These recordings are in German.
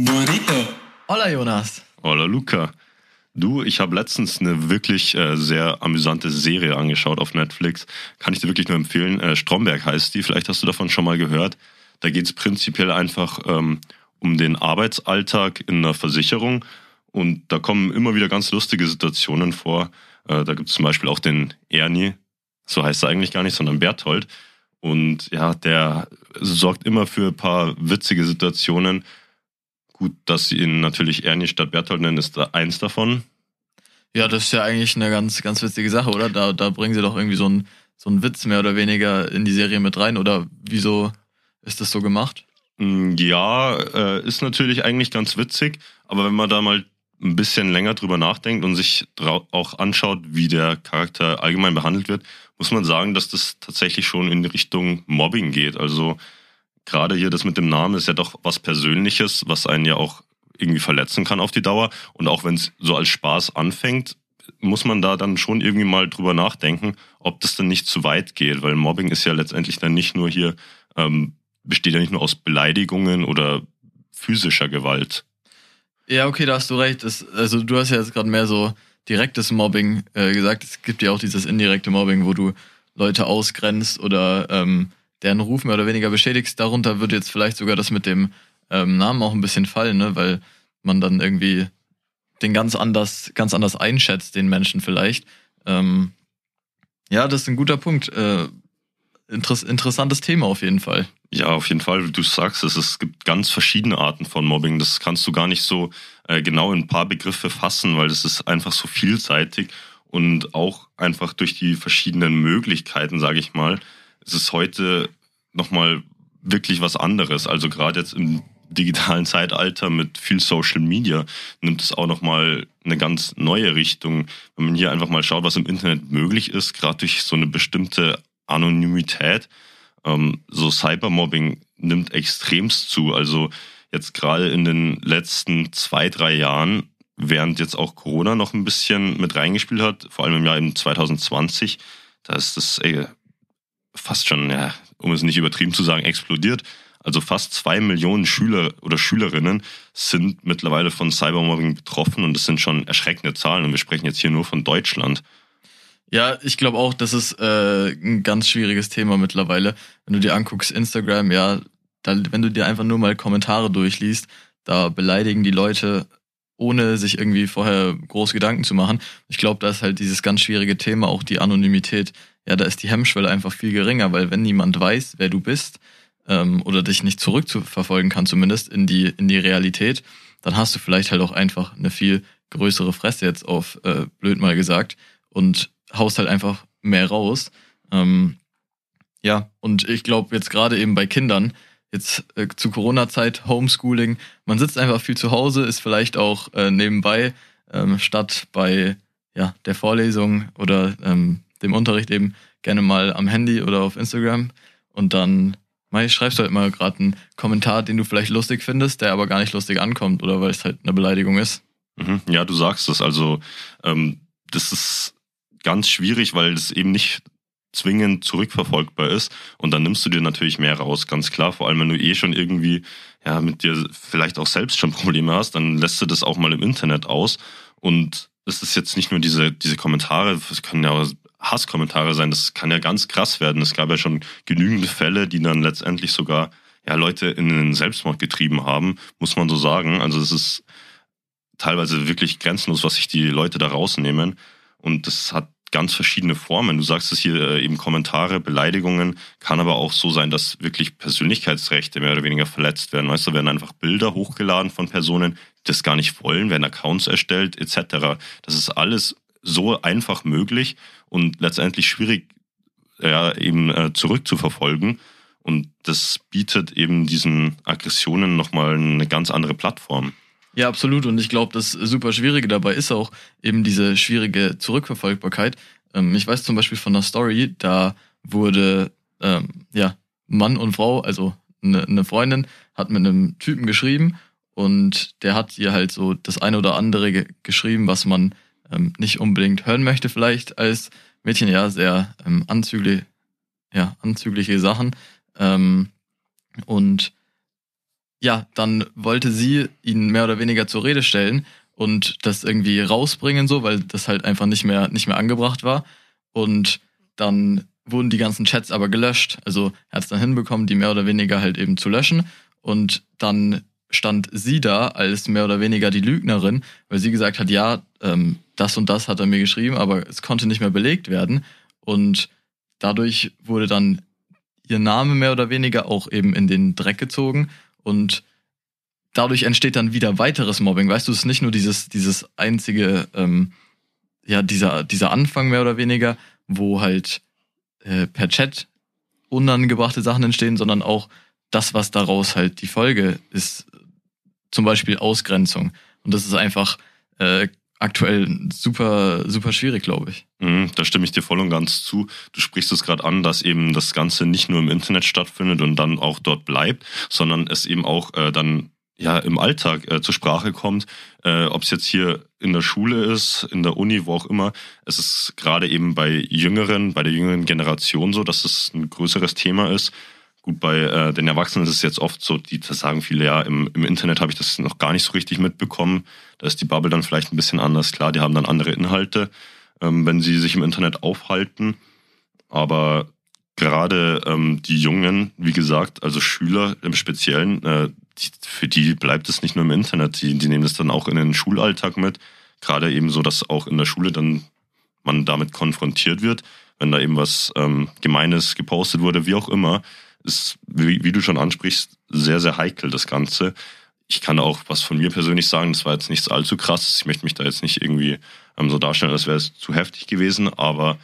Burrito. Hola Jonas. Hola Luca. Du, ich habe letztens eine wirklich äh, sehr amüsante Serie angeschaut auf Netflix. Kann ich dir wirklich nur empfehlen. Äh, Stromberg heißt die, vielleicht hast du davon schon mal gehört. Da geht es prinzipiell einfach ähm, um den Arbeitsalltag in einer Versicherung. Und da kommen immer wieder ganz lustige Situationen vor. Äh, da gibt es zum Beispiel auch den Ernie, so heißt er eigentlich gar nicht, sondern Berthold. Und ja, der sorgt immer für ein paar witzige Situationen. Gut, dass sie ihn natürlich Ernie statt Berthold nennen, ist da eins davon. Ja, das ist ja eigentlich eine ganz, ganz witzige Sache, oder? Da, da bringen sie doch irgendwie so einen, so einen Witz mehr oder weniger in die Serie mit rein. Oder wieso ist das so gemacht? Mm, Ja, äh, ist natürlich eigentlich ganz witzig, aber wenn man da mal ein bisschen länger drüber nachdenkt und sich auch anschaut, wie der Charakter allgemein behandelt wird, muss man sagen, dass das tatsächlich schon in Richtung Mobbing geht. Also gerade hier das mit dem Namen ist ja doch was Persönliches, was einen ja auch irgendwie verletzen kann auf die Dauer. Und auch wenn es so als Spaß anfängt, muss man da dann schon irgendwie mal drüber nachdenken, ob das dann nicht zu weit geht, weil Mobbing ist ja letztendlich dann nicht nur hier, ähm, besteht ja nicht nur aus Beleidigungen oder physischer Gewalt. Ja, okay, da hast du recht. Das, also du hast ja jetzt gerade mehr so direktes Mobbing äh, gesagt. Es gibt ja auch dieses indirekte Mobbing, wo du Leute ausgrenzt oder ähm, deren Ruf mehr oder weniger beschädigst. Darunter würde jetzt vielleicht sogar das mit dem ähm, Namen auch ein bisschen fallen, ne? weil man dann irgendwie den ganz anders, ganz anders einschätzt, den Menschen vielleicht. Ähm, ja, das ist ein guter Punkt. Äh, interess interessantes Thema auf jeden Fall. Ja, auf jeden Fall, wie du sagst, es, es gibt ganz verschiedene Arten von Mobbing. Das kannst du gar nicht so äh, genau in ein paar Begriffe fassen, weil das ist einfach so vielseitig und auch einfach durch die verschiedenen Möglichkeiten, sage ich mal, ist es heute nochmal wirklich was anderes. Also gerade jetzt im digitalen Zeitalter mit viel Social Media nimmt es auch nochmal eine ganz neue Richtung. Wenn man hier einfach mal schaut, was im Internet möglich ist, gerade durch so eine bestimmte Anonymität, ähm, so Cybermobbing nimmt extremst zu. Also jetzt gerade in den letzten zwei, drei Jahren, während jetzt auch Corona noch ein bisschen mit reingespielt hat, vor allem im Jahr eben 2020, da ist das ey, fast schon, ja, um es nicht übertrieben zu sagen, explodiert. Also fast zwei Millionen Schüler oder Schülerinnen sind mittlerweile von Cybermobbing betroffen und das sind schon erschreckende Zahlen und wir sprechen jetzt hier nur von Deutschland. Ja, ich glaube auch, das ist äh, ein ganz schwieriges Thema mittlerweile. Wenn du dir anguckst, Instagram, ja, da, wenn du dir einfach nur mal Kommentare durchliest, da beleidigen die Leute, ohne sich irgendwie vorher groß Gedanken zu machen. Ich glaube, da ist halt dieses ganz schwierige Thema, auch die Anonymität. Ja, da ist die Hemmschwelle einfach viel geringer, weil wenn niemand weiß, wer du bist, ähm, oder dich nicht zurückzuverfolgen kann, zumindest in die, in die Realität, dann hast du vielleicht halt auch einfach eine viel größere Fresse jetzt auf, äh, blöd mal gesagt, und haust halt einfach mehr raus. Ähm, ja, und ich glaube jetzt gerade eben bei Kindern, jetzt äh, zu Corona-Zeit, Homeschooling, man sitzt einfach viel zu Hause, ist vielleicht auch äh, nebenbei, ähm, statt bei ja, der Vorlesung oder ähm, dem Unterricht eben gerne mal am Handy oder auf Instagram und dann Mai, schreibst du halt mal gerade einen Kommentar, den du vielleicht lustig findest, der aber gar nicht lustig ankommt oder weil es halt eine Beleidigung ist. Mhm. Ja, du sagst es. Also ähm, das ist ganz schwierig, weil es eben nicht zwingend zurückverfolgbar ist. Und dann nimmst du dir natürlich mehr raus, ganz klar. Vor allem, wenn du eh schon irgendwie ja mit dir vielleicht auch selbst schon Probleme hast, dann lässt du das auch mal im Internet aus. Und es ist jetzt nicht nur diese, diese Kommentare, es können ja Hasskommentare sein, das kann ja ganz krass werden. Es gab ja schon genügend Fälle, die dann letztendlich sogar ja Leute in den Selbstmord getrieben haben, muss man so sagen. Also es ist teilweise wirklich grenzenlos, was sich die Leute da rausnehmen. Und das hat ganz verschiedene Formen. Du sagst es hier äh, eben Kommentare, Beleidigungen, kann aber auch so sein, dass wirklich Persönlichkeitsrechte mehr oder weniger verletzt werden. Weißt du, werden einfach Bilder hochgeladen von Personen, die das gar nicht wollen, werden Accounts erstellt, etc. Das ist alles so einfach möglich und letztendlich schwierig ja, eben äh, zurückzuverfolgen. Und das bietet eben diesen Aggressionen nochmal eine ganz andere Plattform. Ja, absolut. Und ich glaube, das super Schwierige dabei ist auch eben diese schwierige Zurückverfolgbarkeit. Ähm, ich weiß zum Beispiel von einer Story, da wurde ähm, ja Mann und Frau, also eine, eine Freundin, hat mit einem Typen geschrieben und der hat ihr halt so das eine oder andere ge geschrieben, was man ähm, nicht unbedingt hören möchte, vielleicht als Mädchen, ja, sehr ähm, anzüglich, ja, anzügliche Sachen. Ähm, und ja, dann wollte sie ihn mehr oder weniger zur Rede stellen und das irgendwie rausbringen, so, weil das halt einfach nicht mehr, nicht mehr angebracht war. Und dann wurden die ganzen Chats aber gelöscht. Also er hat es dann hinbekommen, die mehr oder weniger halt eben zu löschen. Und dann stand sie da als mehr oder weniger die Lügnerin, weil sie gesagt hat, ja, ähm, das und das hat er mir geschrieben, aber es konnte nicht mehr belegt werden. Und dadurch wurde dann ihr Name mehr oder weniger auch eben in den Dreck gezogen und dadurch entsteht dann wieder weiteres Mobbing. Weißt du, es ist nicht nur dieses, dieses einzige, ähm, ja, dieser, dieser Anfang mehr oder weniger, wo halt äh, per Chat unangebrachte Sachen entstehen, sondern auch das, was daraus halt die Folge ist, zum Beispiel Ausgrenzung. Und das ist einfach äh, aktuell super, super schwierig, glaube ich. Mhm, da stimme ich dir voll und ganz zu. Du sprichst es gerade an, dass eben das Ganze nicht nur im Internet stattfindet und dann auch dort bleibt, sondern es eben auch äh, dann ja im Alltag äh, zur Sprache kommt, äh, ob es jetzt hier in der Schule ist, in der Uni, wo auch immer. Es ist gerade eben bei Jüngeren, bei der jüngeren Generation so, dass es ein größeres Thema ist. Gut, bei äh, den Erwachsenen ist es jetzt oft so, die das sagen viele, ja, im, im Internet habe ich das noch gar nicht so richtig mitbekommen. Da ist die Bubble dann vielleicht ein bisschen anders. Klar, die haben dann andere Inhalte, ähm, wenn sie sich im Internet aufhalten. Aber gerade ähm, die Jungen, wie gesagt, also Schüler im Speziellen, äh, die, für die bleibt es nicht nur im Internet, die, die nehmen das dann auch in den Schulalltag mit. Gerade eben so, dass auch in der Schule dann man damit konfrontiert wird, wenn da eben was ähm, Gemeines gepostet wurde, wie auch immer, ist, wie, wie du schon ansprichst, sehr, sehr heikel, das Ganze. Ich kann auch was von mir persönlich sagen, das war jetzt nichts allzu krasses. Ich möchte mich da jetzt nicht irgendwie ähm, so darstellen, als wäre es zu heftig gewesen, aber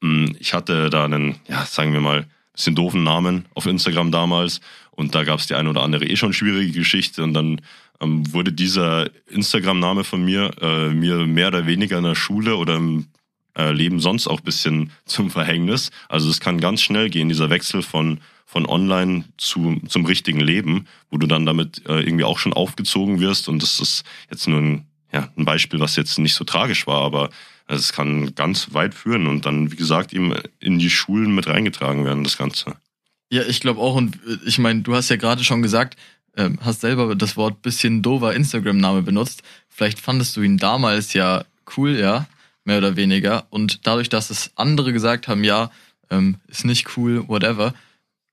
mh, hm, ich hatte da einen, ja, sagen wir mal, bisschen doofen Namen auf Instagram damals und da gab es die eine oder andere eh schon schwierige Geschichte und dann ähm, wurde dieser Instagram-Name von mir äh, mir mehr oder weniger in der Schule oder im äh, Leben sonst auch bisschen zum Verhängnis. Also es kann ganz schnell gehen, dieser Wechsel von von online zu, zum richtigen Leben, wo du dann damit äh, irgendwie auch schon aufgezogen wirst. Und das ist jetzt nur ein, ja, ein Beispiel, was jetzt nicht so tragisch war, aber es kann ganz weit führen und dann, wie gesagt, eben in die Schulen mit reingetragen werden, das Ganze. Ja, ich glaube auch, und äh, ich meine, du hast ja gerade schon gesagt, äh, hast selber das Wort bisschen dover Instagram-Name benutzt. Vielleicht fandest du ihn damals ja cool, ja, mehr oder weniger. Und dadurch, dass es andere gesagt haben, ja, ähm, ist nicht cool, whatever,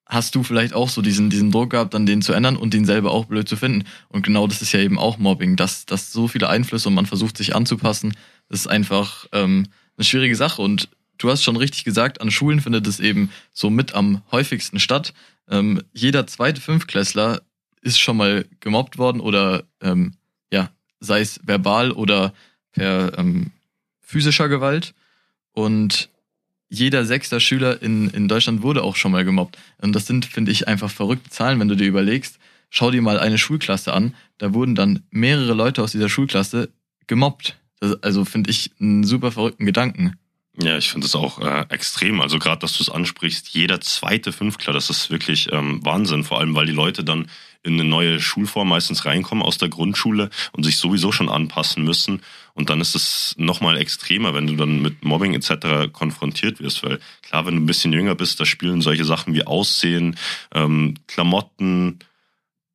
hast du vielleicht auch so diesen, diesen Druck gehabt, dann den zu ändern und den selber auch blöd zu finden. Und genau das ist ja eben auch Mobbing, dass, dass so viele Einflüsse und man versucht sich anzupassen, ist einfach ähm, eine schwierige Sache. Und du hast schon richtig gesagt, an Schulen findet es eben so mit am häufigsten statt. Ähm, jeder zweite Fünfklässler ist schon mal gemobbt worden oder ähm, ja, sei es verbal oder per ähm, physischer Gewalt. Und jeder sechster Schüler in, in Deutschland wurde auch schon mal gemobbt. Und das sind, finde ich, einfach verrückte Zahlen, wenn du dir überlegst. Schau dir mal eine Schulklasse an. Da wurden dann mehrere Leute aus dieser Schulklasse gemobbt. Das, also finde ich einen super verrückten Gedanken. Ja, ich finde es auch äh, extrem. Also gerade, dass du es ansprichst, jeder zweite Fünftklar, das ist wirklich ähm, Wahnsinn. Vor allem, weil die Leute dann in eine neue Schulform meistens reinkommen aus der Grundschule und sich sowieso schon anpassen müssen. Und dann ist es nochmal extremer, wenn du dann mit Mobbing etc. konfrontiert wirst. Weil klar, wenn du ein bisschen jünger bist, da spielen solche Sachen wie Aussehen, ähm, Klamotten,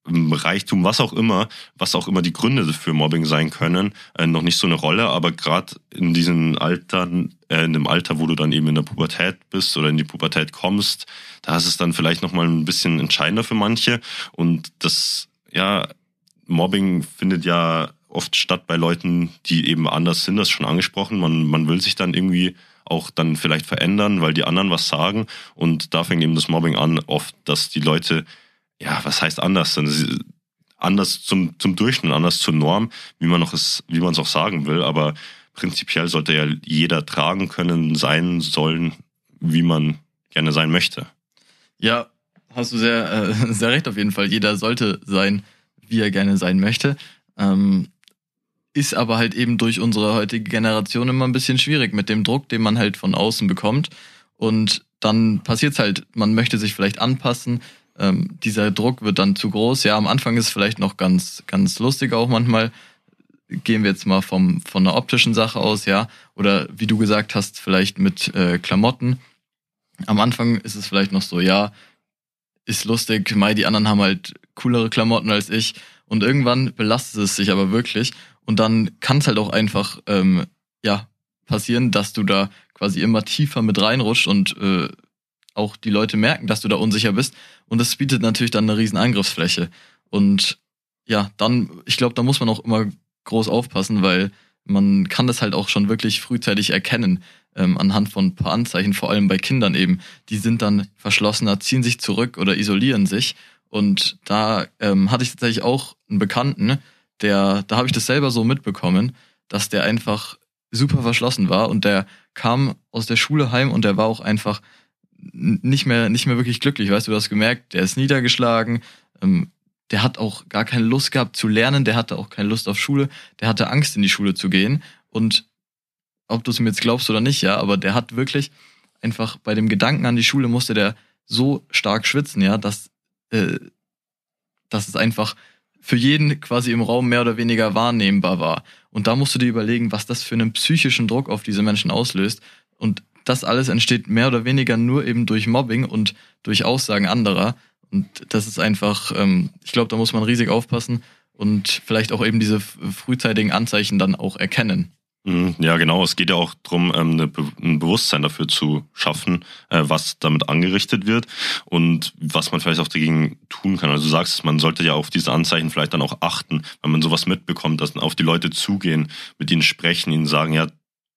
Reichtum, was auch immer, was auch immer die Gründe für Mobbing sein können, äh, noch nicht so eine Rolle. Aber gerade in diesen Altern, äh, in dem Alter, wo du dann eben in der Pubertät bist oder in die Pubertät kommst, da ist es dann vielleicht noch mal ein bisschen entscheidender für manche. Und das, ja, Mobbing findet ja oft statt bei Leuten, die eben anders sind, das schon angesprochen. Man, man will sich dann irgendwie auch dann vielleicht verändern, weil die anderen was sagen. Und da fängt eben das Mobbing an, oft, dass die Leute ja, was heißt anders? Anders zum, zum Durchschnitt, anders zur Norm, wie man noch es, wie man es auch sagen will, aber prinzipiell sollte ja jeder tragen können, sein sollen, wie man gerne sein möchte. Ja, hast du sehr, äh, sehr recht auf jeden Fall. Jeder sollte sein, wie er gerne sein möchte. Ähm, ist aber halt eben durch unsere heutige Generation immer ein bisschen schwierig mit dem Druck, den man halt von außen bekommt. Und dann passiert's halt, man möchte sich vielleicht anpassen, ähm, dieser Druck wird dann zu groß. Ja, am Anfang ist es vielleicht noch ganz, ganz lustig auch manchmal. Gehen wir jetzt mal vom, von einer optischen Sache aus, ja. Oder wie du gesagt hast, vielleicht mit äh, Klamotten. Am Anfang ist es vielleicht noch so, ja, ist lustig, Mai, die anderen haben halt coolere Klamotten als ich. Und irgendwann belastet es sich aber wirklich. Und dann kann es halt auch einfach ähm, ja passieren, dass du da quasi immer tiefer mit reinrutscht und äh, auch die Leute merken, dass du da unsicher bist. Und das bietet natürlich dann eine riesen Angriffsfläche. Und ja, dann, ich glaube, da muss man auch immer groß aufpassen, weil man kann das halt auch schon wirklich frühzeitig erkennen, ähm, anhand von ein paar Anzeichen, vor allem bei Kindern eben. Die sind dann verschlossener, ziehen sich zurück oder isolieren sich. Und da ähm, hatte ich tatsächlich auch einen Bekannten, der, da habe ich das selber so mitbekommen, dass der einfach super verschlossen war und der kam aus der Schule heim und der war auch einfach nicht mehr, nicht mehr wirklich glücklich. Weißt du, du hast gemerkt, der ist niedergeschlagen, ähm, der hat auch gar keine Lust gehabt zu lernen, der hatte auch keine Lust auf Schule, der hatte Angst in die Schule zu gehen und ob du es mir jetzt glaubst oder nicht, ja, aber der hat wirklich einfach bei dem Gedanken an die Schule musste der so stark schwitzen, ja, dass, äh, dass es einfach für jeden quasi im Raum mehr oder weniger wahrnehmbar war. Und da musst du dir überlegen, was das für einen psychischen Druck auf diese Menschen auslöst. Und das alles entsteht mehr oder weniger nur eben durch Mobbing und durch Aussagen anderer. Und das ist einfach, ähm, ich glaube, da muss man riesig aufpassen und vielleicht auch eben diese frühzeitigen Anzeichen dann auch erkennen. Mhm, ja, genau. Es geht ja auch darum, ähm, ein Bewusstsein dafür zu schaffen, äh, was damit angerichtet wird und was man vielleicht auch dagegen tun kann. Also du sagst, man sollte ja auf diese Anzeichen vielleicht dann auch achten, wenn man sowas mitbekommt, dass auf die Leute zugehen, mit ihnen sprechen, ihnen sagen, ja,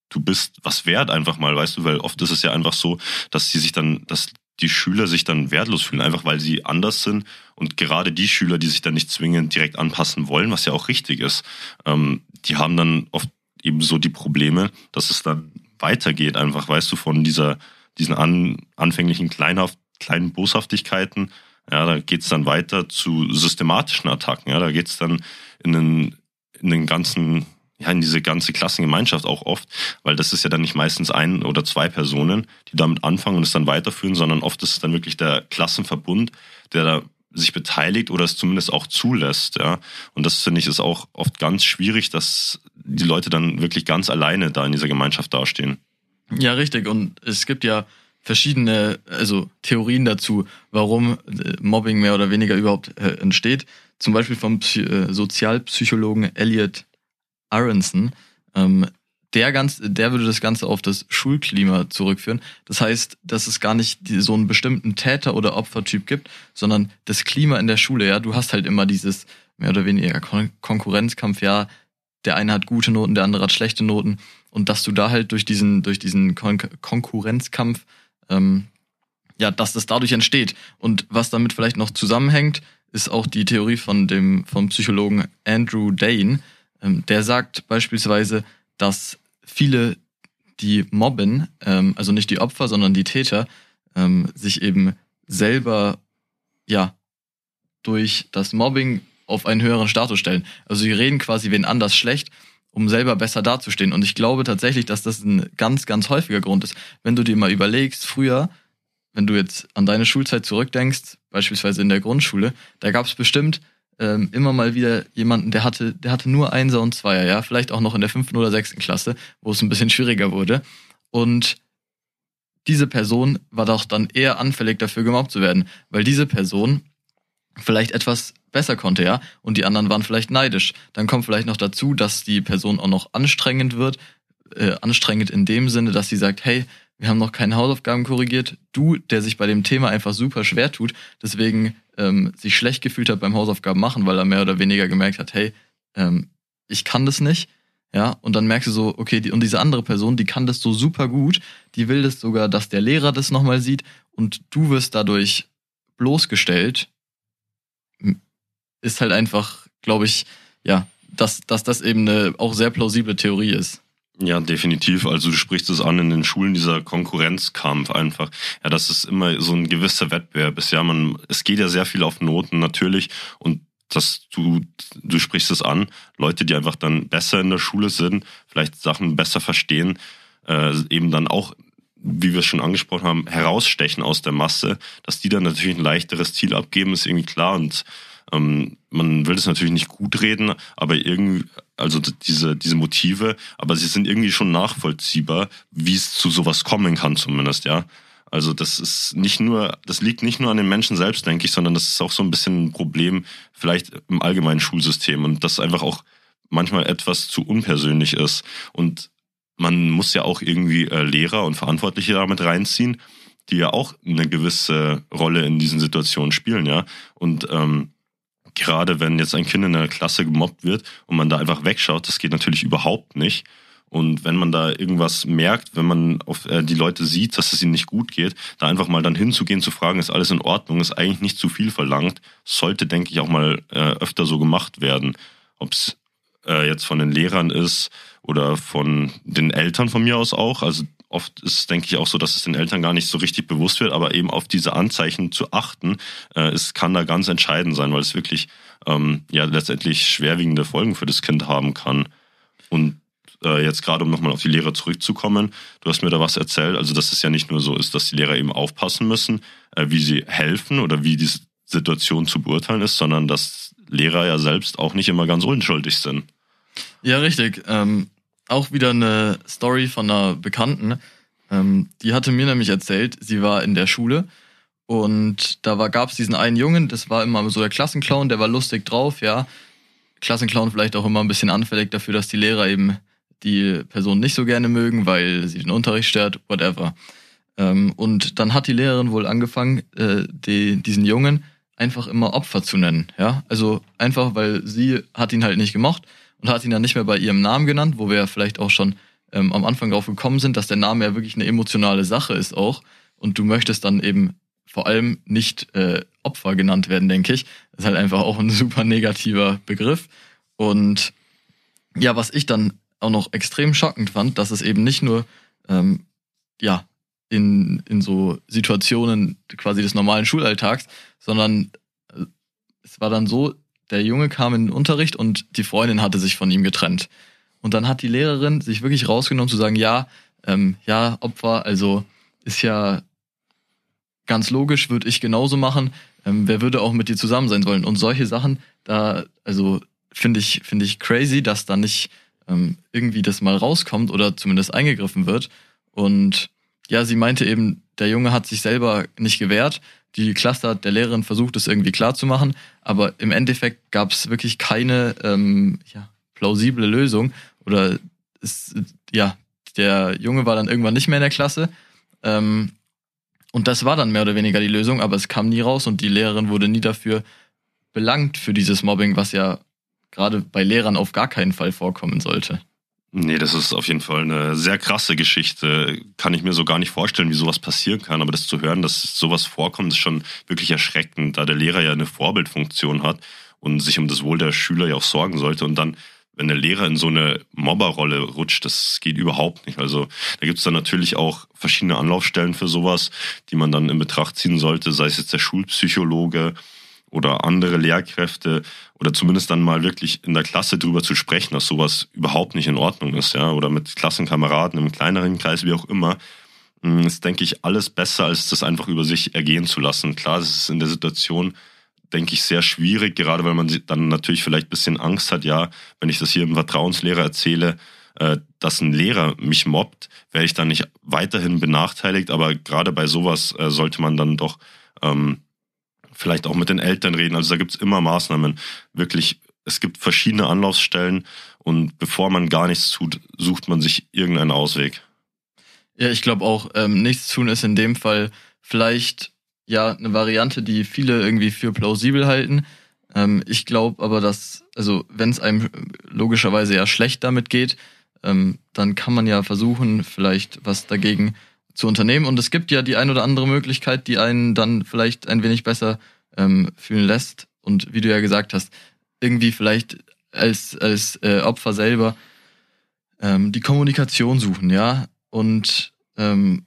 du bist was wert einfach mal, weißt du, weil oft ist es ja einfach so, dass sie sich dann, dass die Schüler sich dann wertlos fühlen, einfach weil sie anders sind und gerade die Schüler, die sich dann nicht zwingend direkt anpassen wollen, was ja auch richtig ist, ähm, die haben dann oft eben so die Probleme, dass es dann weitergeht, einfach, weißt du, von dieser, diesen an, anfänglichen Kleinhaft, kleinen Boshaftigkeiten, ja, da geht's dann weiter zu systematischen Attacken, ja, da geht's dann in den, in den ganzen ja, in diese ganze Klassengemeinschaft auch oft, weil das ist ja dann nicht meistens ein oder zwei Personen, die damit anfangen und es dann weiterführen, sondern oft ist es dann wirklich der Klassenverbund, der da sich beteiligt oder es zumindest auch zulässt, ja. Und das finde ich ist auch oft ganz schwierig, dass die Leute dann wirklich ganz alleine da in dieser Gemeinschaft dastehen. Ja, richtig. Und es gibt ja verschiedene, also Theorien dazu, warum äh, Mobbing mehr oder weniger überhaupt äh, entsteht. Zum Beispiel vom äh, Sozialpsychologen Elliot Aronson, ähm, der, ganz, der würde das Ganze auf das Schulklima zurückführen. Das heißt, dass es gar nicht so einen bestimmten Täter- oder Opfertyp gibt, sondern das Klima in der Schule. Ja, du hast halt immer dieses mehr oder weniger Kon Konkurrenzkampf. Ja, der eine hat gute Noten, der andere hat schlechte Noten. Und dass du da halt durch diesen, durch diesen Kon Konkurrenzkampf, ähm, ja, dass das dadurch entsteht. Und was damit vielleicht noch zusammenhängt, ist auch die Theorie von dem, vom Psychologen Andrew Dane, ähm, der sagt beispielsweise, dass viele, die mobben, ähm, also nicht die Opfer, sondern die Täter, ähm, sich eben selber, ja, durch das Mobbing auf einen höheren Status stellen. Also sie reden quasi wen anders schlecht, um selber besser dazustehen. Und ich glaube tatsächlich, dass das ein ganz, ganz häufiger Grund ist. Wenn du dir mal überlegst, früher, wenn du jetzt an deine Schulzeit zurückdenkst, beispielsweise in der Grundschule, da gab es bestimmt ähm, immer mal wieder jemanden, der hatte, der hatte nur Einser und Zweier, ja, vielleicht auch noch in der fünften oder sechsten Klasse, wo es ein bisschen schwieriger wurde. Und diese Person war doch dann eher anfällig dafür gemobbt zu werden, weil diese Person vielleicht etwas besser konnte, ja, und die anderen waren vielleicht neidisch. Dann kommt vielleicht noch dazu, dass die Person auch noch anstrengend wird, äh, anstrengend in dem Sinne, dass sie sagt, hey, wir haben noch keine Hausaufgaben korrigiert. Du, der sich bei dem Thema einfach super schwer tut, deswegen ähm, sich schlecht gefühlt hat beim Hausaufgaben machen, weil er mehr oder weniger gemerkt hat, hey, ähm, ich kann das nicht. Ja, und dann merkst du so, okay, die, und diese andere Person, die kann das so super gut, die will das sogar, dass der Lehrer das nochmal sieht und du wirst dadurch bloßgestellt, ist halt einfach, glaube ich, ja, dass, dass das eben eine auch sehr plausible Theorie ist. Ja, definitiv. Also du sprichst es an in den Schulen, dieser Konkurrenzkampf einfach. Ja, das ist immer so ein gewisser Wettbewerb ist. Ja, man, es geht ja sehr viel auf Noten natürlich und dass du, du sprichst es an, Leute, die einfach dann besser in der Schule sind, vielleicht Sachen besser verstehen, äh, eben dann auch, wie wir es schon angesprochen haben, herausstechen aus der Masse, dass die dann natürlich ein leichteres Ziel abgeben, ist irgendwie klar und ähm, man will es natürlich nicht gut reden, aber irgendwie, also diese, diese Motive, aber sie sind irgendwie schon nachvollziehbar, wie es zu sowas kommen kann zumindest, ja. Also das ist nicht nur, das liegt nicht nur an den Menschen selbst, denke ich, sondern das ist auch so ein bisschen ein Problem vielleicht im allgemeinen Schulsystem und das einfach auch manchmal etwas zu unpersönlich ist. Und man muss ja auch irgendwie äh, Lehrer und Verantwortliche damit reinziehen, die ja auch eine gewisse Rolle in diesen Situationen spielen, ja. Und ähm, gerade wenn jetzt ein Kind in der Klasse gemobbt wird und man da einfach wegschaut, das geht natürlich überhaupt nicht. Und wenn man da irgendwas merkt, wenn man auf äh, die Leute sieht, dass es ihnen nicht gut geht, da einfach mal dann hinzugehen, zu fragen, ist alles in Ordnung, ist eigentlich nicht zu viel verlangt, sollte, denke ich, auch mal äh, öfter so gemacht werden. Ob es äh, jetzt von den Lehrern ist oder von den Eltern von mir aus auch. Also oft ist, denke ich, auch so, dass es den Eltern gar nicht so richtig bewusst wird, aber eben auf diese Anzeichen zu achten, äh, es kann da ganz entscheidend sein, weil es wirklich ähm, ja letztendlich schwerwiegende Folgen für das Kind haben kann. Und äh, jetzt gerade, um nochmal auf die Lehrer zurückzukommen, du hast mir da was erzählt, also dass es ja nicht nur so ist, dass die Lehrer eben aufpassen müssen, äh, wie sie helfen oder wie die Situation zu beurteilen ist, sondern dass Lehrer ja selbst auch nicht immer ganz unschuldig sind. Ja, richtig. Ähm, auch wieder eine Story von einer Bekannten. Ähm, die hatte mir nämlich erzählt, sie war in der Schule und da gab es diesen einen Jungen, das war immer so der Klassenclown, der war lustig drauf, ja. Klassenclown vielleicht auch immer ein bisschen anfällig dafür, dass die Lehrer eben die Person nicht so gerne mögen, weil sie den Unterricht stört, whatever. Ähm, und dann hat die Lehrerin wohl angefangen, äh, die, diesen Jungen einfach immer Opfer zu nennen. Ja, also einfach, weil sie hat ihn halt nicht gemocht und hat ihn dann nicht mehr bei ihrem Namen genannt, wo wir vielleicht auch schon ähm, am Anfang drauf gekommen sind, dass der Name ja wirklich eine emotionale Sache ist auch. Und du möchtest dann eben vor allem nicht äh, Opfer genannt werden, denke ich. Das ist halt einfach auch ein super negativer Begriff. Und ja, was ich dann auch noch extrem schockend fand, dass es eben nicht nur ähm, ja in, in so Situationen quasi des normalen Schulalltags, sondern äh, es war dann so, der Junge kam in den Unterricht und die Freundin hatte sich von ihm getrennt. Und dann hat die Lehrerin sich wirklich rausgenommen zu sagen, ja, ähm, ja, Opfer, also ist ja ganz logisch, würde ich genauso machen. Ähm, wer würde auch mit dir zusammen sein wollen? Und solche Sachen, da, also finde ich, finde ich crazy, dass da nicht ähm, irgendwie das mal rauskommt oder zumindest eingegriffen wird. Und ja, sie meinte eben, der Junge hat sich selber nicht gewehrt. Die hat der Lehrerin versucht, es irgendwie klarzumachen, aber im Endeffekt gab es wirklich keine ähm, ja, plausible Lösung. Oder es, ja, der Junge war dann irgendwann nicht mehr in der Klasse. Ähm, und das war dann mehr oder weniger die Lösung, aber es kam nie raus und die Lehrerin wurde nie dafür belangt für dieses Mobbing, was ja gerade bei Lehrern auf gar keinen Fall vorkommen sollte. Nee, das ist auf jeden Fall eine sehr krasse Geschichte. Kann ich mir so gar nicht vorstellen, wie sowas passieren kann. Aber das zu hören, dass sowas vorkommt, ist schon wirklich erschreckend, da der Lehrer ja eine Vorbildfunktion hat und sich um das Wohl der Schüler ja auch sorgen sollte. Und dann, wenn der Lehrer in so eine Mobberrolle rutscht, das geht überhaupt nicht. Also da gibt es dann natürlich auch verschiedene Anlaufstellen für sowas, die man dann in Betracht ziehen sollte, sei es jetzt der Schulpsychologe oder andere Lehrkräfte oder zumindest dann mal wirklich in der Klasse drüber zu sprechen, dass sowas überhaupt nicht in Ordnung ist, ja, oder mit Klassenkameraden im kleineren Kreis, wie auch immer, hm, ist, denke ich, alles besser, als das einfach über sich ergehen zu lassen. Klar, das ist in der Situation, denke ich, sehr schwierig, gerade weil man dann natürlich vielleicht ein bisschen Angst hat, ja, wenn ich das hier im Vertrauenslehrer erzähle, äh, dass ein Lehrer mich mobbt, werde ich dann nicht weiterhin benachteiligt, aber gerade bei sowas äh, sollte man dann doch ähm, vielleicht auch mit den Eltern reden. Also da gibt es immer Maßnahmen. Wirklich, es gibt verschiedene Anlaufstellen und bevor man gar nichts tut, sucht man sich irgendeinen Ausweg. Ja, ich glaube auch, ähm, nichts tun ist in dem Fall vielleicht ja eine Variante, die viele irgendwie für plausibel halten. Ähm, ich glaube aber, dass, also wenn es einem logischerweise ja schlecht damit geht, ähm, dann kann man ja versuchen, vielleicht was dagegen zu unternehmen. Und es gibt ja die ein oder andere Möglichkeit, die einen dann vielleicht ein wenig besser ähm, fühlen lässt. Und wie du ja gesagt hast, irgendwie vielleicht als, als äh, Opfer selber ähm, die Kommunikation suchen, ja. Und ähm,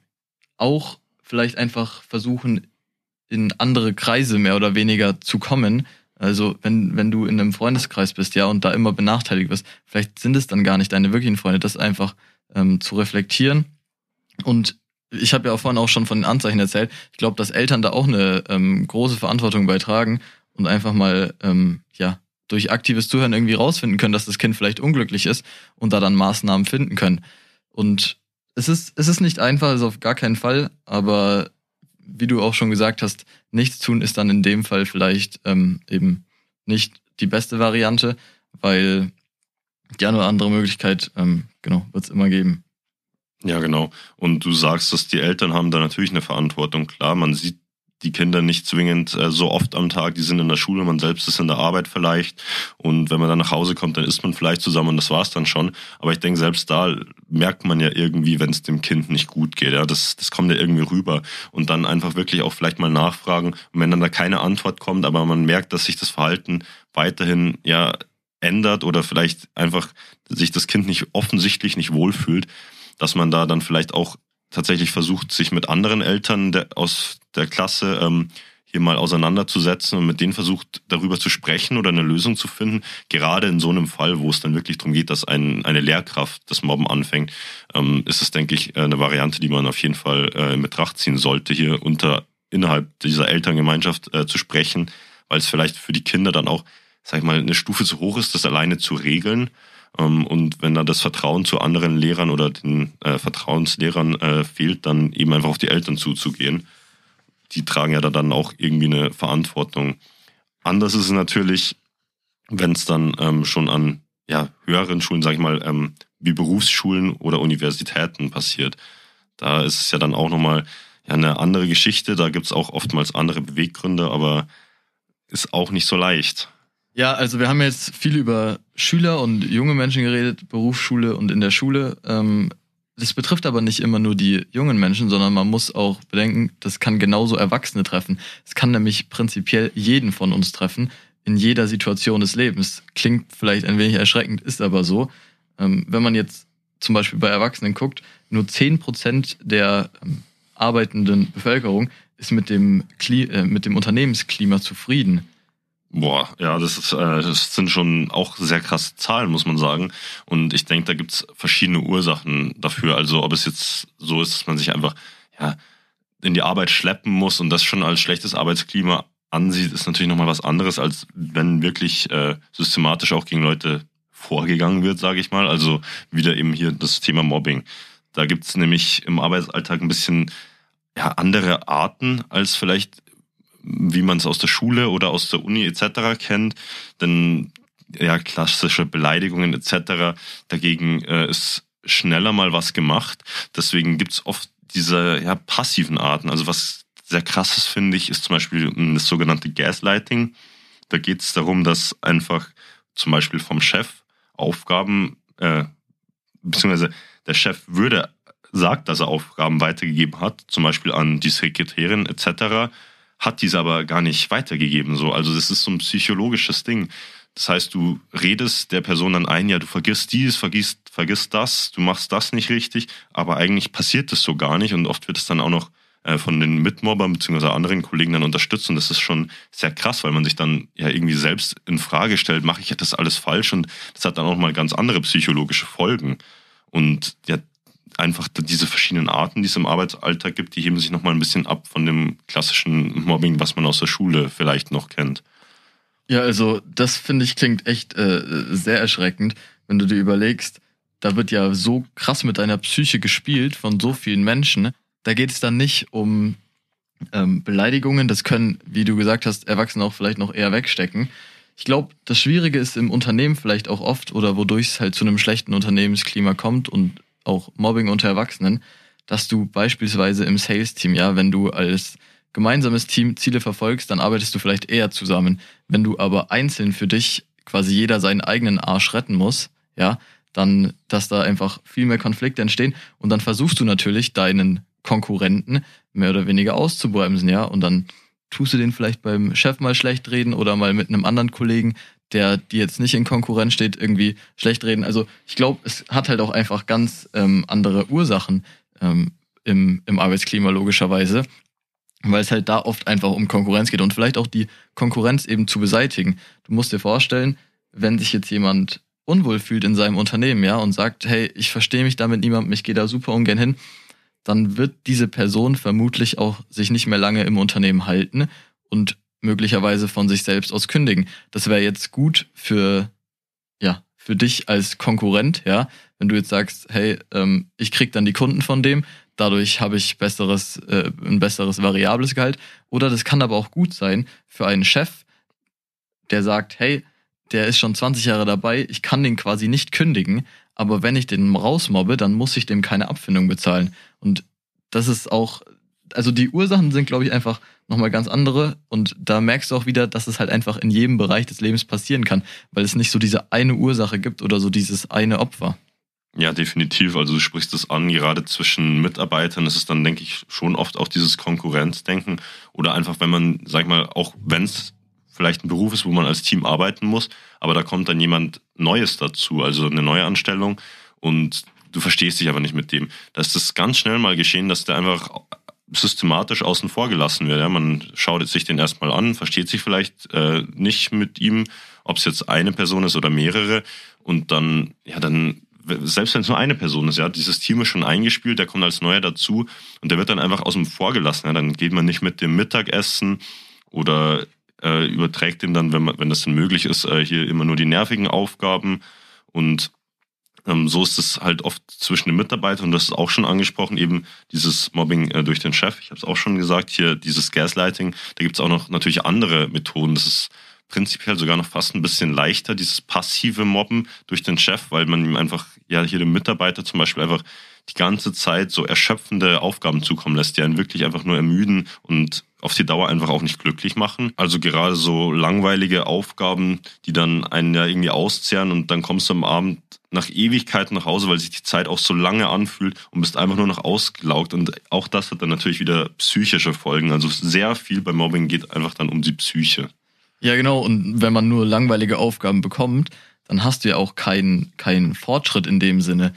auch vielleicht einfach versuchen, in andere Kreise mehr oder weniger zu kommen. Also wenn, wenn du in einem Freundeskreis bist, ja, und da immer benachteiligt wirst, vielleicht sind es dann gar nicht deine wirklichen Freunde, das einfach ähm, zu reflektieren und ich habe ja vorhin auch schon von den Anzeichen erzählt. Ich glaube, dass Eltern da auch eine ähm, große Verantwortung beitragen und einfach mal ähm, ja durch aktives Zuhören irgendwie rausfinden können, dass das Kind vielleicht unglücklich ist und da dann Maßnahmen finden können. Und es ist, es ist nicht einfach, also auf gar keinen Fall, aber wie du auch schon gesagt hast, nichts tun ist dann in dem Fall vielleicht ähm, eben nicht die beste Variante, weil die eine oder andere Möglichkeit, ähm, genau, wird es immer geben. Ja, genau. Und du sagst, dass die Eltern haben da natürlich eine Verantwortung. Klar, man sieht die Kinder nicht zwingend äh, so oft am Tag, die sind in der Schule, man selbst ist in der Arbeit vielleicht und wenn man dann nach Hause kommt, dann isst man vielleicht zusammen und das war's dann schon. Aber ich denke, selbst da merkt man ja irgendwie, wenn es dem Kind nicht gut geht. Ja, das, das kommt ja irgendwie rüber und dann einfach wirklich auch vielleicht mal nachfragen und wenn dann da keine Antwort kommt, aber man merkt, dass sich das Verhalten weiterhin ja ändert oder vielleicht einfach sich das Kind nicht offensichtlich nicht wohlfühlt, dass man da dann vielleicht auch tatsächlich versucht, sich mit anderen Eltern der, aus der Klasse ähm, hier mal auseinanderzusetzen und mit denen versucht, darüber zu sprechen oder eine Lösung zu finden. Gerade in so einem Fall, wo es dann wirklich darum geht, dass ein, eine Lehrkraft das Mobben anfängt, ähm, ist es, denke ich, eine Variante, die man auf jeden Fall äh, in Betracht ziehen sollte, hier unter innerhalb dieser Elterngemeinschaft äh, zu sprechen, weil es vielleicht für die Kinder dann auch, sag ich mal, eine Stufe zu hoch ist, das alleine zu regeln und wenn da das Vertrauen zu anderen Lehrern oder den äh, Vertrauenslehrern äh, fehlt, dann eben einfach auf die Eltern zuzugehen. Die tragen ja da dann auch irgendwie eine Verantwortung. Anders ist es natürlich, wenn es dann ähm, schon an ja, höheren Schulen, sag ich mal, ähm, wie Berufsschulen oder Universitäten passiert. Da ist es ja dann auch nochmal ja, eine andere Geschichte. Da gibt's auch oftmals andere Beweggründe, aber ist auch nicht so leicht. Ja, also wir haben jetzt viel über Schüler und junge Menschen geredet, Berufsschule und in der Schule. Ähm, das betrifft aber nicht immer nur die jungen Menschen, sondern man muss auch bedenken, das kann genauso Erwachsene treffen. Es kann nämlich prinzipiell jeden von uns treffen, in jeder Situation des Lebens. Klingt vielleicht ein wenig erschreckend, ist aber so. Ähm, wenn man jetzt zum Beispiel bei Erwachsenen guckt, nur zehn Prozent der ähm, arbeitenden Bevölkerung ist mit dem, Kli äh, mit dem Unternehmensklima zufrieden. Boah, ja, das, ist, äh, das sind schon auch sehr krasse Zahlen, muss man sagen. Und ich denke, da gibt's verschiedene Ursachen dafür. Also ob es jetzt so ist, dass man sich einfach ja, in die Arbeit schleppen muss und das schon als schlechtes Arbeitsklima ansieht, ist natürlich nochmal was anderes, als wenn wirklich äh, systematisch auch gegen Leute vorgegangen wird, sage ich mal. Also wieder eben hier das Thema Mobbing. Da gibt's nämlich im Arbeitsalltag ein bisschen ja, andere Arten als vielleicht wie man es aus der Schule oder aus der Uni etc. kennt. Denn ja, klassische Beleidigungen etc. Dagegen äh, ist schneller mal was gemacht. Deswegen gibt's oft diese ja, passiven Arten. Also was sehr krasses finde ich, ist zum Beispiel das sogenannte Gaslighting. Da geht es darum, dass einfach zum Beispiel vom Chef Aufgaben, äh, beziehungsweise der Chef würde sagt, dass er Aufgaben weitergegeben hat, zum Beispiel an die Sekretärin etc hat diese aber gar nicht weitergegeben. So, also das ist so ein psychologisches Ding. Das heißt, du redest der Person dann ein, ja, du vergisst dies, vergisst, vergisst das, du machst das nicht richtig, aber eigentlich passiert das so gar nicht und oft wird es dann auch noch äh, von den Mitmobbern bzw. anderen Kollegen dann unterstützt und das ist schon sehr krass, weil man sich dann ja irgendwie selbst in Frage stellt, mache ich das alles falsch und das hat dann auch mal ganz andere psychologische Folgen und ja, einfach diese verschiedenen Arten, die es im Arbeitsalltag gibt, die heben sich nochmal ein bisschen ab von dem klassischen Mobbing, was man aus der Schule vielleicht noch kennt. Ja, also das finde ich klingt echt äh, sehr erschreckend, wenn du dir überlegst, da wird ja so krass mit deiner Psyche gespielt von so vielen Menschen. Da geht es dann nicht um ähm, Beleidigungen, das können, wie du gesagt hast, Erwachsene auch vielleicht noch eher wegstecken. Ich glaube, das Schwierige ist im Unternehmen vielleicht auch oft oder wodurch es halt zu einem schlechten Unternehmensklima kommt und auch Mobbing unter Erwachsenen, dass du beispielsweise im Sales-Team, ja, wenn du als gemeinsames Team Ziele verfolgst, dann arbeitest du vielleicht eher zusammen. Wenn du aber einzeln für dich quasi jeder seinen eigenen Arsch retten muss, ja, dann, dass da einfach viel mehr Konflikte entstehen. Und dann versuchst du natürlich deinen Konkurrenten mehr oder weniger auszubremsen, ja, und dann tust du den vielleicht beim Chef mal schlecht reden oder mal mit einem anderen Kollegen, der die jetzt nicht in Konkurrenz steht, irgendwie schlecht reden. Also ich glaube, es hat halt auch einfach ganz ähm, andere Ursachen ähm, im, im Arbeitsklima logischerweise, weil es halt da oft einfach um Konkurrenz geht und vielleicht auch die Konkurrenz eben zu beseitigen. Du musst dir vorstellen, wenn sich jetzt jemand unwohl fühlt in seinem Unternehmen, ja, und sagt, hey, ich verstehe mich damit niemandem, ich gehe da super ungern hin, dann wird diese Person vermutlich auch sich nicht mehr lange im Unternehmen halten und möglicherweise von sich selbst aus kündigen. Das wäre jetzt gut für, ja, für dich als Konkurrent, ja, wenn du jetzt sagst, hey, ähm, ich krieg dann die Kunden von dem, dadurch habe ich besseres, äh, ein besseres variables Gehalt. Oder das kann aber auch gut sein für einen Chef, der sagt, hey, der ist schon 20 Jahre dabei, ich kann den quasi nicht kündigen, aber wenn ich den rausmobbe, dann muss ich dem keine Abfindung bezahlen. Und das ist auch, also die Ursachen sind, glaube ich, einfach nochmal ganz andere. Und da merkst du auch wieder, dass es halt einfach in jedem Bereich des Lebens passieren kann, weil es nicht so diese eine Ursache gibt oder so dieses eine Opfer. Ja, definitiv. Also du sprichst es an, gerade zwischen Mitarbeitern ist es dann, denke ich, schon oft auch dieses Konkurrenzdenken oder einfach, wenn man, sag ich mal, auch wenn es vielleicht ein Beruf ist, wo man als Team arbeiten muss, aber da kommt dann jemand Neues dazu, also eine neue Anstellung und du verstehst dich aber nicht mit dem. Da ist es ganz schnell mal geschehen, dass der einfach systematisch außen vor gelassen wird. Ja, man schaut sich den erstmal an, versteht sich vielleicht äh, nicht mit ihm, ob es jetzt eine Person ist oder mehrere und dann, ja, dann selbst wenn es nur eine Person ist, ja, dieses Team ist schon eingespielt, der kommt als Neuer dazu und der wird dann einfach außen vor gelassen. Ja, dann geht man nicht mit dem Mittagessen oder äh, überträgt ihm dann, wenn, man, wenn das denn möglich ist, äh, hier immer nur die nervigen Aufgaben. Und ähm, so ist es halt oft zwischen den Mitarbeitern, und das ist auch schon angesprochen, eben dieses Mobbing äh, durch den Chef. Ich habe es auch schon gesagt, hier dieses Gaslighting. Da gibt es auch noch natürlich andere Methoden. Das ist prinzipiell sogar noch fast ein bisschen leichter, dieses passive Mobben durch den Chef, weil man ihm einfach, ja, hier dem Mitarbeiter zum Beispiel einfach die ganze Zeit so erschöpfende Aufgaben zukommen lässt, die einen wirklich einfach nur ermüden und auf die Dauer einfach auch nicht glücklich machen. Also gerade so langweilige Aufgaben, die dann einen ja irgendwie auszehren und dann kommst du am Abend nach Ewigkeiten nach Hause, weil sich die Zeit auch so lange anfühlt und bist einfach nur noch ausgelaugt. Und auch das hat dann natürlich wieder psychische Folgen. Also sehr viel beim Mobbing geht einfach dann um die Psyche. Ja, genau. Und wenn man nur langweilige Aufgaben bekommt, dann hast du ja auch keinen keinen Fortschritt in dem Sinne.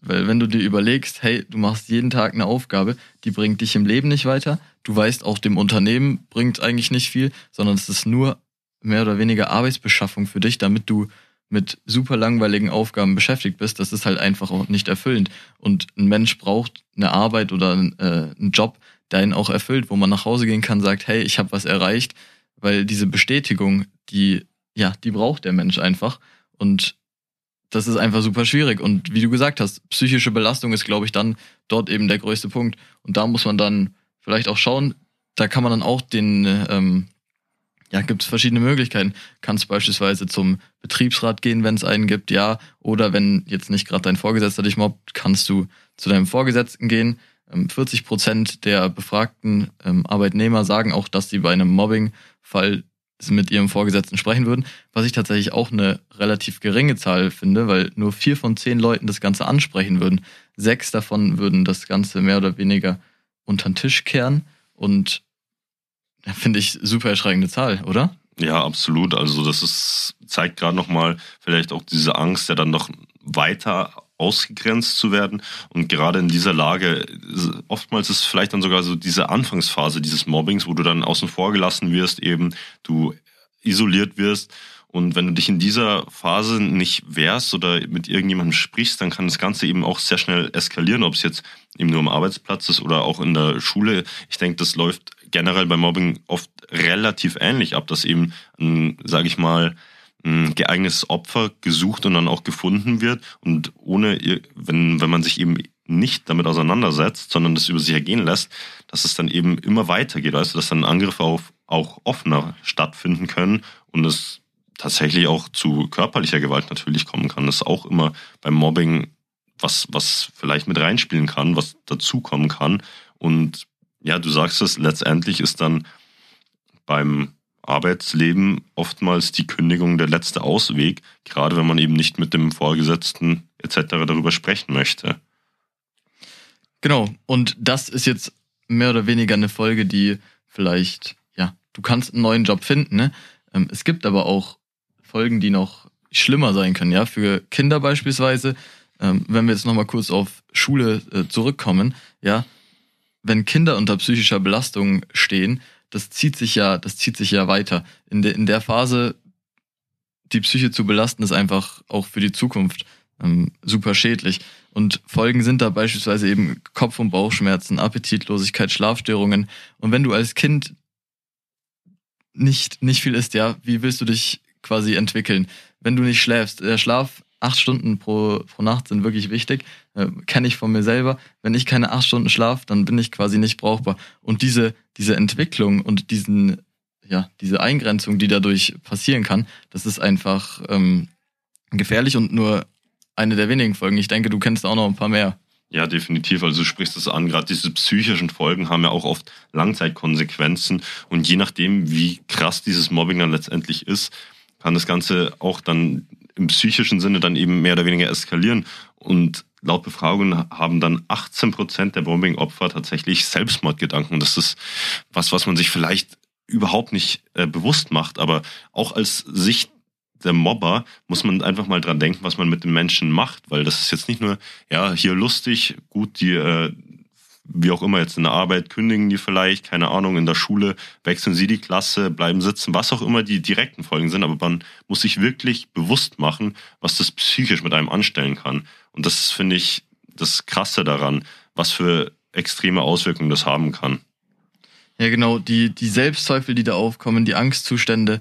Weil wenn du dir überlegst, hey, du machst jeden Tag eine Aufgabe, die bringt dich im Leben nicht weiter, du weißt auch dem Unternehmen bringt eigentlich nicht viel, sondern es ist nur mehr oder weniger Arbeitsbeschaffung für dich, damit du mit super langweiligen Aufgaben beschäftigt bist, das ist halt einfach auch nicht erfüllend. Und ein Mensch braucht eine Arbeit oder einen, äh, einen Job, der ihn auch erfüllt, wo man nach Hause gehen kann, sagt, hey, ich habe was erreicht, weil diese Bestätigung, die, ja, die braucht der Mensch einfach. Und das ist einfach super schwierig. Und wie du gesagt hast, psychische Belastung ist, glaube ich, dann dort eben der größte Punkt. Und da muss man dann vielleicht auch schauen, da kann man dann auch den, ähm, ja, gibt es verschiedene Möglichkeiten. Kannst beispielsweise zum Betriebsrat gehen, wenn es einen gibt, ja. Oder wenn jetzt nicht gerade dein Vorgesetzter dich mobbt, kannst du zu deinem Vorgesetzten gehen. 40 ähm, Prozent der befragten ähm, Arbeitnehmer sagen auch, dass sie bei einem Mobbing-Fall mit ihrem Vorgesetzten sprechen würden, was ich tatsächlich auch eine relativ geringe Zahl finde, weil nur vier von zehn Leuten das Ganze ansprechen würden. Sechs davon würden das Ganze mehr oder weniger unter den Tisch kehren und finde ich super erschreckende Zahl, oder? Ja, absolut. Also das ist, zeigt gerade nochmal vielleicht auch diese Angst, ja dann noch weiter ausgegrenzt zu werden. Und gerade in dieser Lage, oftmals ist vielleicht dann sogar so diese Anfangsphase dieses Mobbings, wo du dann außen vor gelassen wirst, eben du isoliert wirst. Und wenn du dich in dieser Phase nicht wehrst oder mit irgendjemandem sprichst, dann kann das Ganze eben auch sehr schnell eskalieren, ob es jetzt eben nur am Arbeitsplatz ist oder auch in der Schule. Ich denke, das läuft generell beim Mobbing oft relativ ähnlich ab, dass eben, sage ich mal, geeignetes Opfer gesucht und dann auch gefunden wird. Und ohne, wenn, wenn man sich eben nicht damit auseinandersetzt, sondern das über sich ergehen lässt, dass es dann eben immer weitergeht, du, dass dann Angriffe auf auch offener stattfinden können und es tatsächlich auch zu körperlicher Gewalt natürlich kommen kann. Das ist auch immer beim Mobbing was, was vielleicht mit reinspielen kann, was dazukommen kann. Und ja, du sagst es, letztendlich ist dann beim Arbeitsleben oftmals die Kündigung der letzte Ausweg, gerade wenn man eben nicht mit dem Vorgesetzten etc. darüber sprechen möchte. Genau, und das ist jetzt mehr oder weniger eine Folge, die vielleicht, ja, du kannst einen neuen Job finden, ne? Ähm, es gibt aber auch Folgen, die noch schlimmer sein können, ja, für Kinder beispielsweise. Ähm, wenn wir jetzt nochmal kurz auf Schule äh, zurückkommen, ja, wenn Kinder unter psychischer Belastung stehen, das zieht sich ja, das zieht sich ja weiter. In, de, in der Phase, die Psyche zu belasten, ist einfach auch für die Zukunft ähm, super schädlich. Und Folgen sind da beispielsweise eben Kopf- und Bauchschmerzen, Appetitlosigkeit, Schlafstörungen. Und wenn du als Kind nicht, nicht viel isst, ja, wie willst du dich quasi entwickeln? Wenn du nicht schläfst, der Schlaf acht Stunden pro, pro Nacht sind wirklich wichtig. Äh, Kenne ich von mir selber. Wenn ich keine acht Stunden schlafe, dann bin ich quasi nicht brauchbar. Und diese, diese Entwicklung und diesen, ja, diese Eingrenzung, die dadurch passieren kann, das ist einfach ähm, gefährlich und nur eine der wenigen Folgen. Ich denke, du kennst auch noch ein paar mehr. Ja, definitiv. Also du sprichst es an, gerade diese psychischen Folgen haben ja auch oft Langzeitkonsequenzen. Und je nachdem, wie krass dieses Mobbing dann letztendlich ist, kann das Ganze auch dann im psychischen Sinne dann eben mehr oder weniger eskalieren. Und laut Befragungen haben dann 18 Prozent der Mobbing-Opfer tatsächlich Selbstmordgedanken. Das ist was, was man sich vielleicht überhaupt nicht äh, bewusst macht, aber auch als Sicht der Mobber muss man einfach mal dran denken, was man mit den Menschen macht, weil das ist jetzt nicht nur, ja, hier lustig, gut, die, äh, wie auch immer jetzt in der Arbeit, kündigen die vielleicht, keine Ahnung, in der Schule wechseln sie die Klasse, bleiben sitzen, was auch immer die direkten Folgen sind, aber man muss sich wirklich bewusst machen, was das psychisch mit einem anstellen kann. Und das finde ich das Krasse daran, was für extreme Auswirkungen das haben kann. Ja, genau, die, die Selbstzweifel, die da aufkommen, die Angstzustände.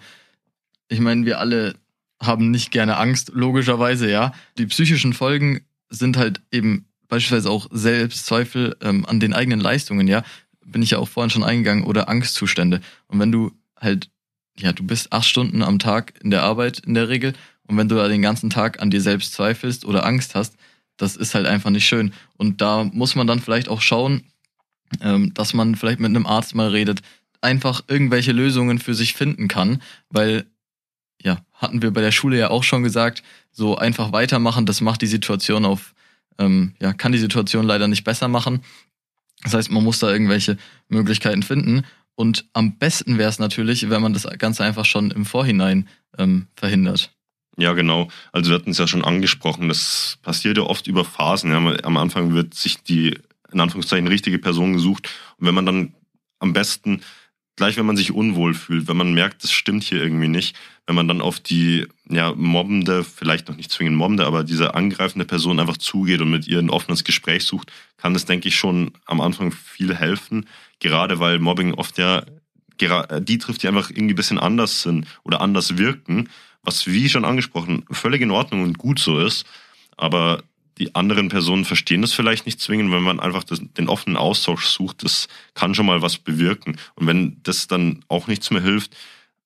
Ich meine, wir alle haben nicht gerne Angst, logischerweise, ja. Die psychischen Folgen sind halt eben beispielsweise auch Selbstzweifel ähm, an den eigenen Leistungen, ja. Bin ich ja auch vorhin schon eingegangen, oder Angstzustände. Und wenn du halt, ja, du bist acht Stunden am Tag in der Arbeit in der Regel, und wenn du da den ganzen Tag an dir selbst zweifelst oder Angst hast, das ist halt einfach nicht schön. Und da muss man dann vielleicht auch schauen, ähm, dass man vielleicht mit einem Arzt mal redet, einfach irgendwelche Lösungen für sich finden kann, weil ja, hatten wir bei der Schule ja auch schon gesagt, so einfach weitermachen, das macht die Situation auf, ähm, ja, kann die Situation leider nicht besser machen. Das heißt, man muss da irgendwelche Möglichkeiten finden. Und am besten wäre es natürlich, wenn man das Ganze einfach schon im Vorhinein ähm, verhindert. Ja, genau. Also wir hatten es ja schon angesprochen, das passiert ja oft über Phasen. Ja. Am Anfang wird sich die, in Anführungszeichen, richtige Person gesucht. Und wenn man dann am besten gleich wenn man sich unwohl fühlt, wenn man merkt, das stimmt hier irgendwie nicht, wenn man dann auf die ja, mobbende, vielleicht noch nicht zwingend mobbende, aber diese angreifende Person einfach zugeht und mit ihr ein offenes Gespräch sucht, kann das, denke ich, schon am Anfang viel helfen. Gerade weil Mobbing oft ja, die trifft, die einfach irgendwie ein bisschen anders sind oder anders wirken, was wie schon angesprochen völlig in Ordnung und gut so ist. Aber die anderen Personen verstehen das vielleicht nicht zwingend, wenn man einfach das, den offenen Austausch sucht, das kann schon mal was bewirken. Und wenn das dann auch nichts mehr hilft,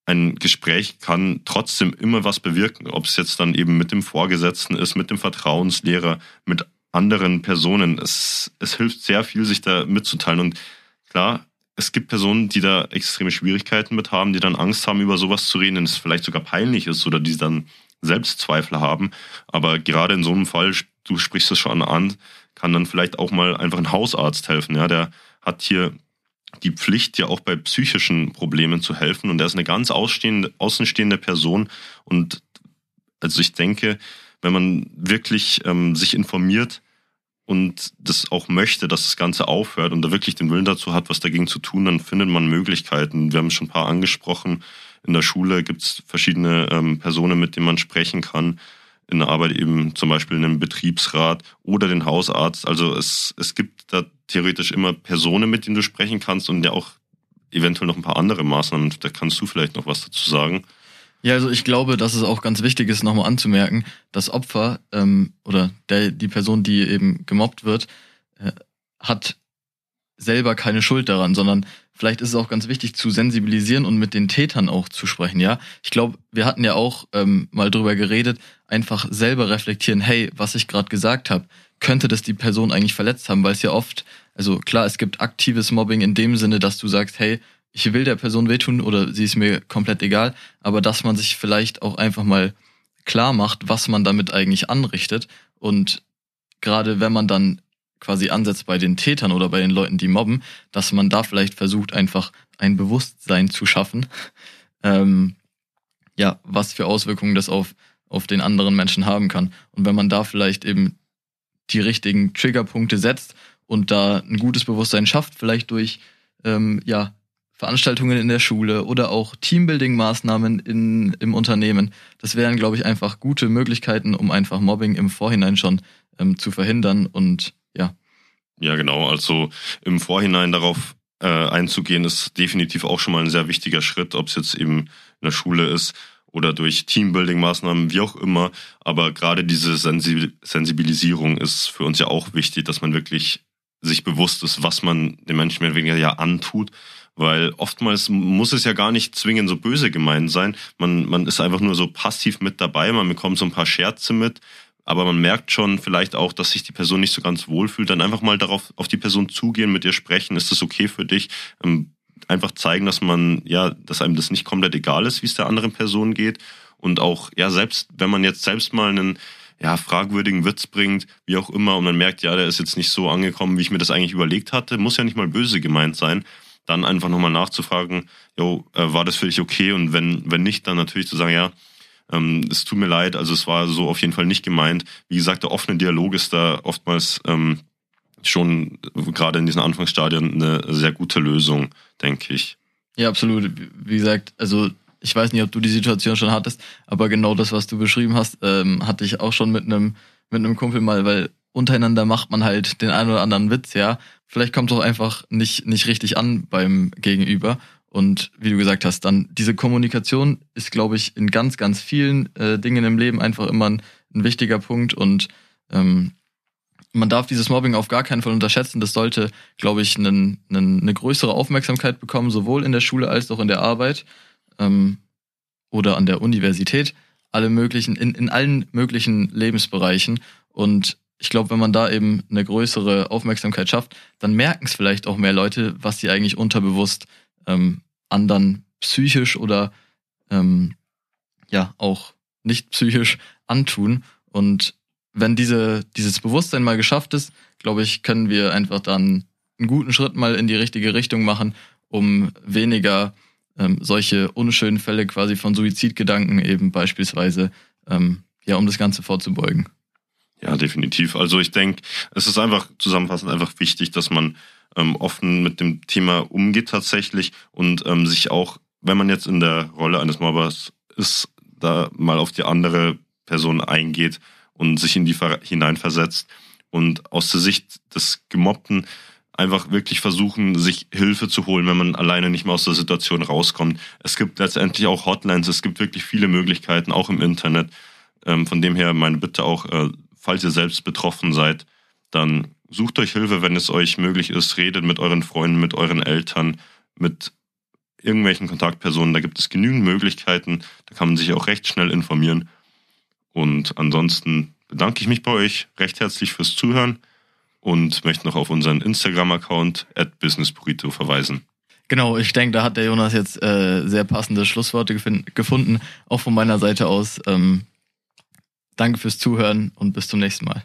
ein Gespräch kann trotzdem immer was bewirken, ob es jetzt dann eben mit dem Vorgesetzten ist, mit dem Vertrauenslehrer, mit anderen Personen. Es, es hilft sehr viel, sich da mitzuteilen. Und klar, es gibt Personen, die da extreme Schwierigkeiten mit haben, die dann Angst haben, über sowas zu reden, und es vielleicht sogar peinlich ist oder die dann Selbstzweifel haben. Aber gerade in so einem Fall du sprichst es schon an, kann dann vielleicht auch mal einfach ein Hausarzt helfen. Ja, der hat hier die Pflicht, ja auch bei psychischen Problemen zu helfen. Und er ist eine ganz außenstehende Person. Und also ich denke, wenn man wirklich ähm, sich informiert und das auch möchte, dass das Ganze aufhört und da wirklich den Willen dazu hat, was dagegen zu tun, dann findet man Möglichkeiten. Wir haben schon ein paar angesprochen. In der Schule gibt es verschiedene ähm, Personen, mit denen man sprechen kann in der Arbeit eben zum Beispiel einen Betriebsrat oder den Hausarzt. Also es, es gibt da theoretisch immer Personen, mit denen du sprechen kannst und ja auch eventuell noch ein paar andere Maßnahmen. Da kannst du vielleicht noch was dazu sagen. Ja, also ich glaube, dass es auch ganz wichtig ist, nochmal anzumerken, das Opfer ähm, oder der, die Person, die eben gemobbt wird, äh, hat selber keine Schuld daran, sondern vielleicht ist es auch ganz wichtig zu sensibilisieren und mit den Tätern auch zu sprechen, ja. Ich glaube, wir hatten ja auch ähm, mal drüber geredet, einfach selber reflektieren, hey, was ich gerade gesagt habe, könnte das die Person eigentlich verletzt haben, weil es ja oft, also klar, es gibt aktives Mobbing in dem Sinne, dass du sagst, hey, ich will der Person wehtun oder sie ist mir komplett egal, aber dass man sich vielleicht auch einfach mal klar macht, was man damit eigentlich anrichtet und gerade wenn man dann quasi ansetzt bei den Tätern oder bei den Leuten, die mobben, dass man da vielleicht versucht, einfach ein Bewusstsein zu schaffen, ähm, ja, was für Auswirkungen das auf, auf den anderen Menschen haben kann. Und wenn man da vielleicht eben die richtigen Triggerpunkte setzt und da ein gutes Bewusstsein schafft, vielleicht durch ähm, ja, Veranstaltungen in der Schule oder auch Teambuilding-Maßnahmen in, im Unternehmen. Das wären, glaube ich, einfach gute Möglichkeiten, um einfach Mobbing im Vorhinein schon ähm, zu verhindern und ja. Ja, genau. Also im Vorhinein darauf äh, einzugehen, ist definitiv auch schon mal ein sehr wichtiger Schritt, ob es jetzt eben in der Schule ist oder durch Teambuilding-Maßnahmen, wie auch immer. Aber gerade diese Sensibilisierung ist für uns ja auch wichtig, dass man wirklich sich bewusst ist, was man den Menschen mehr oder weniger ja antut. Weil oftmals muss es ja gar nicht zwingend so böse gemeint sein. Man, man ist einfach nur so passiv mit dabei, man bekommt so ein paar Scherze mit, aber man merkt schon vielleicht auch, dass sich die Person nicht so ganz wohlfühlt. Dann einfach mal darauf auf die Person zugehen, mit ihr sprechen. Ist das okay für dich? Ähm, einfach zeigen, dass man, ja, dass einem das nicht komplett egal ist, wie es der anderen Person geht. Und auch, ja, selbst wenn man jetzt selbst mal einen ja, fragwürdigen Witz bringt, wie auch immer, und man merkt, ja, der ist jetzt nicht so angekommen, wie ich mir das eigentlich überlegt hatte, muss ja nicht mal böse gemeint sein, dann einfach nochmal nachzufragen, jo, äh, war das für dich okay? Und wenn, wenn nicht, dann natürlich zu sagen, ja, ähm, es tut mir leid, also es war so auf jeden Fall nicht gemeint. Wie gesagt, der offene Dialog ist da oftmals ähm, schon gerade in diesen Anfangsstadien eine sehr gute Lösung, denke ich. Ja, absolut. Wie gesagt, also ich weiß nicht, ob du die Situation schon hattest, aber genau das, was du beschrieben hast, ähm, hatte ich auch schon mit einem mit einem Kumpel mal, weil untereinander macht man halt den einen oder anderen Witz, ja. Vielleicht kommt es auch einfach nicht nicht richtig an beim Gegenüber. Und wie du gesagt hast, dann diese Kommunikation ist, glaube ich, in ganz, ganz vielen äh, Dingen im Leben einfach immer ein, ein wichtiger Punkt und ähm, man darf dieses Mobbing auf gar keinen Fall unterschätzen. Das sollte, glaube ich, einen, einen, eine größere Aufmerksamkeit bekommen, sowohl in der Schule als auch in der Arbeit ähm, oder an der Universität, alle möglichen, in, in allen möglichen Lebensbereichen. Und ich glaube, wenn man da eben eine größere Aufmerksamkeit schafft, dann merken es vielleicht auch mehr Leute, was sie eigentlich unterbewusst ähm, anderen psychisch oder ähm, ja auch nicht psychisch antun. Und wenn diese, dieses Bewusstsein mal geschafft ist, glaube ich, können wir einfach dann einen guten Schritt mal in die richtige Richtung machen, um weniger ähm, solche unschönen Fälle quasi von Suizidgedanken eben beispielsweise, ähm, ja, um das Ganze vorzubeugen. Ja, definitiv. Also ich denke, es ist einfach zusammenfassend einfach wichtig, dass man ähm, offen mit dem Thema umgeht tatsächlich und ähm, sich auch, wenn man jetzt in der Rolle eines Mobbers ist, da mal auf die andere Person eingeht und sich in die hineinversetzt und aus der Sicht des Gemobbten einfach wirklich versuchen, sich Hilfe zu holen, wenn man alleine nicht mehr aus der Situation rauskommt. Es gibt letztendlich auch Hotlines, es gibt wirklich viele Möglichkeiten, auch im Internet. Ähm, von dem her meine Bitte auch, äh, falls ihr selbst betroffen seid, dann sucht euch Hilfe, wenn es euch möglich ist. Redet mit euren Freunden, mit euren Eltern, mit irgendwelchen Kontaktpersonen. Da gibt es genügend Möglichkeiten. Da kann man sich auch recht schnell informieren. Und ansonsten bedanke ich mich bei euch recht herzlich fürs Zuhören und möchte noch auf unseren Instagram-Account at businessburrito verweisen. Genau, ich denke, da hat der Jonas jetzt äh, sehr passende Schlussworte gefunden. Auch von meiner Seite aus. Ähm, danke fürs Zuhören und bis zum nächsten Mal.